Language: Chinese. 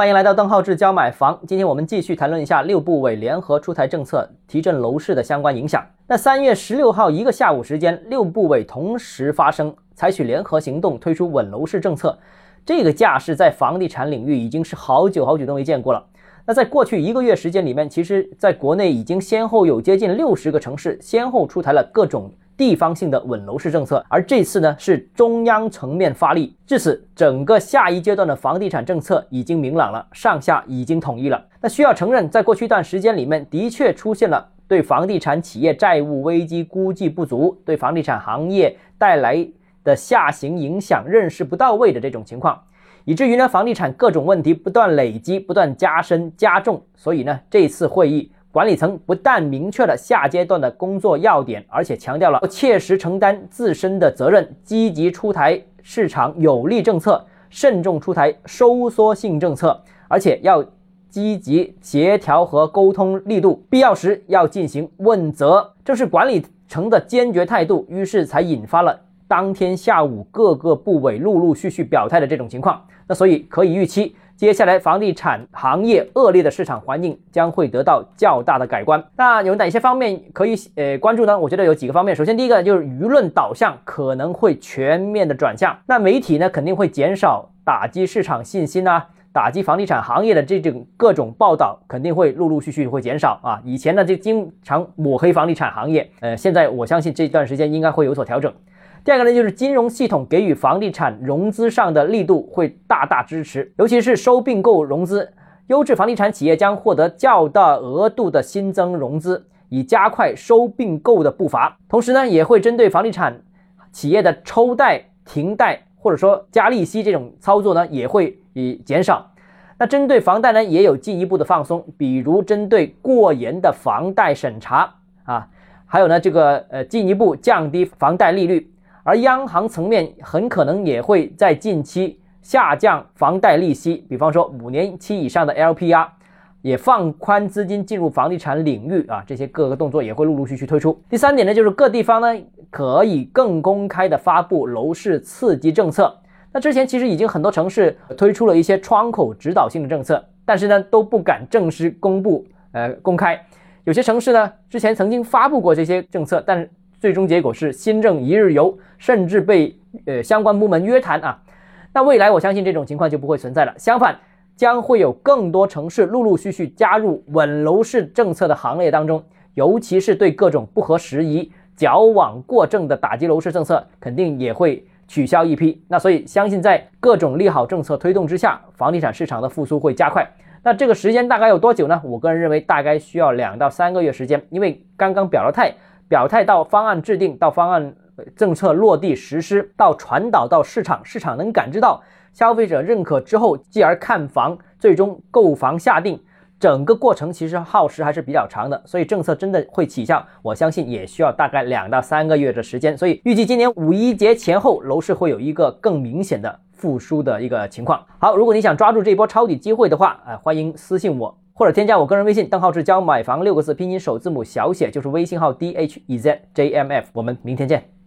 欢迎来到邓浩志教买房。今天我们继续谈论一下六部委联合出台政策提振楼市的相关影响。那三月十六号一个下午时间，六部委同时发生，采取联合行动推出稳楼市政策。这个架势在房地产领域已经是好久好久都没见过了。那在过去一个月时间里面，其实在国内已经先后有接近六十个城市先后出台了各种。地方性的稳楼市政策，而这次呢是中央层面发力，至此整个下一阶段的房地产政策已经明朗了，上下已经统一了。那需要承认，在过去一段时间里面，的确出现了对房地产企业债务危机估计不足，对房地产行业带来的下行影响认识不到位的这种情况，以至于呢房地产各种问题不断累积、不断加深加重。所以呢这次会议。管理层不但明确了下阶段的工作要点，而且强调了切实承担自身的责任，积极出台市场有利政策，慎重出台收缩性政策，而且要积极协调和沟通力度，必要时要进行问责。这是管理层的坚决态度，于是才引发了当天下午各个部委陆陆续续表态的这种情况。那所以可以预期。接下来，房地产行业恶劣的市场环境将会得到较大的改观。那有哪些方面可以呃关注呢？我觉得有几个方面。首先，第一个就是舆论导向可能会全面的转向。那媒体呢肯定会减少打击市场信心啊，打击房地产行业的这种各种报道肯定会陆陆续续会减少啊。以前呢就经常抹黑房地产行业，呃，现在我相信这段时间应该会有所调整。第二个呢，就是金融系统给予房地产融资上的力度会大大支持，尤其是收并购融资，优质房地产企业将获得较大额度的新增融资，以加快收并购的步伐。同时呢，也会针对房地产企业的抽贷、停贷或者说加利息这种操作呢，也会以减少。那针对房贷呢，也有进一步的放松，比如针对过严的房贷审查啊，还有呢，这个呃进一步降低房贷利率。而央行层面很可能也会在近期下降房贷利息，比方说五年期以上的 LPR，也放宽资金进入房地产领域啊，这些各个动作也会陆陆续续推出。第三点呢，就是各地方呢可以更公开的发布楼市刺激政策。那之前其实已经很多城市推出了一些窗口指导性的政策，但是呢都不敢正式公布，呃公开。有些城市呢之前曾经发布过这些政策，但。最终结果是新政一日游，甚至被呃相关部门约谈啊。那未来我相信这种情况就不会存在了。相反，将会有更多城市陆陆续续加入稳楼市政策的行列当中，尤其是对各种不合时宜、矫枉过正的打击楼市政策，肯定也会取消一批。那所以相信在各种利好政策推动之下，房地产市场的复苏会加快。那这个时间大概有多久呢？我个人认为大概需要两到三个月时间，因为刚刚表了态。表态到方案制定，到方案政策落地实施，到传导到市场，市场能感知到消费者认可之后，继而看房，最终购房下定，整个过程其实耗时还是比较长的。所以政策真的会起效，我相信也需要大概两到三个月的时间。所以预计今年五一节前后，楼市会有一个更明显的复苏的一个情况。好，如果你想抓住这波抄底机会的话，啊，欢迎私信我。或者添加我个人微信，邓浩志教买房六个字拼音首字母小写就是微信号 d h e z j m f，我们明天见。